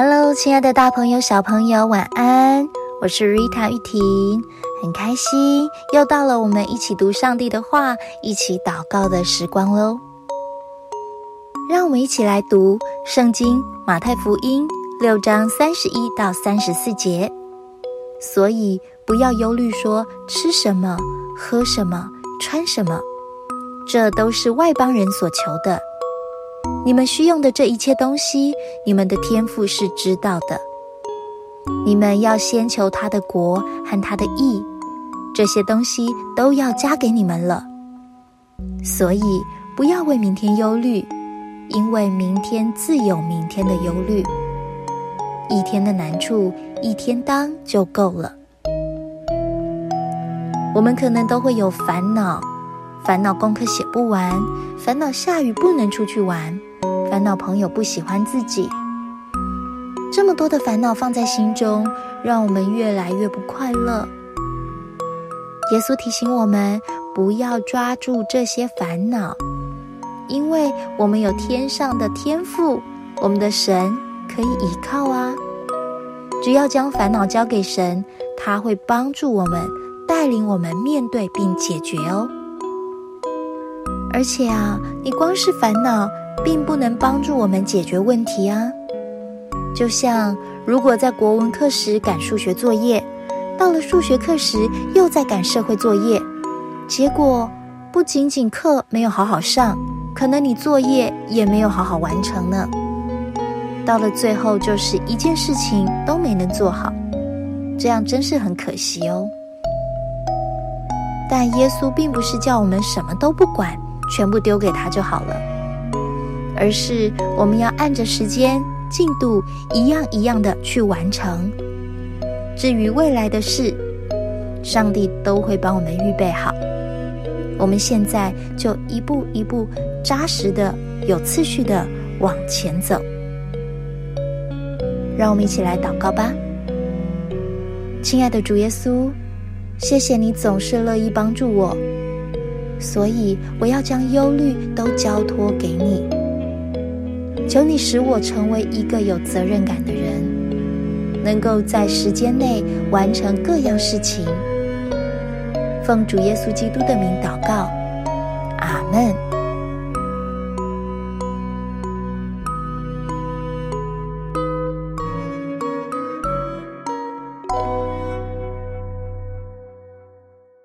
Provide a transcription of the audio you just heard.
Hello，亲爱的大朋友、小朋友，晚安！我是 Rita 玉婷，很开心又到了我们一起读上帝的话、一起祷告的时光喽。让我们一起来读圣经马太福音六章三十一到三十四节。所以不要忧虑，说吃什么、喝什么、穿什么，这都是外邦人所求的。你们需用的这一切东西，你们的天赋是知道的。你们要先求他的国和他的义，这些东西都要加给你们了。所以不要为明天忧虑，因为明天自有明天的忧虑。一天的难处，一天当就够了。我们可能都会有烦恼，烦恼功课写不完，烦恼下雨不能出去玩。烦恼朋友不喜欢自己，这么多的烦恼放在心中，让我们越来越不快乐。耶稣提醒我们不要抓住这些烦恼，因为我们有天上的天赋，我们的神可以依靠啊。只要将烦恼交给神，他会帮助我们，带领我们面对并解决哦。而且啊，你光是烦恼。并不能帮助我们解决问题啊！就像如果在国文课时赶数学作业，到了数学课时又在赶社会作业，结果不仅仅课没有好好上，可能你作业也没有好好完成呢。到了最后，就是一件事情都没能做好，这样真是很可惜哦。但耶稣并不是叫我们什么都不管，全部丢给他就好了。而是我们要按着时间进度一样一样的去完成。至于未来的事，上帝都会帮我们预备好。我们现在就一步一步扎实的、有次序的往前走。让我们一起来祷告吧，亲爱的主耶稣，谢谢你总是乐意帮助我，所以我要将忧虑都交托给你。求你使我成为一个有责任感的人，能够在时间内完成各样事情。奉主耶稣基督的名祷告，阿门。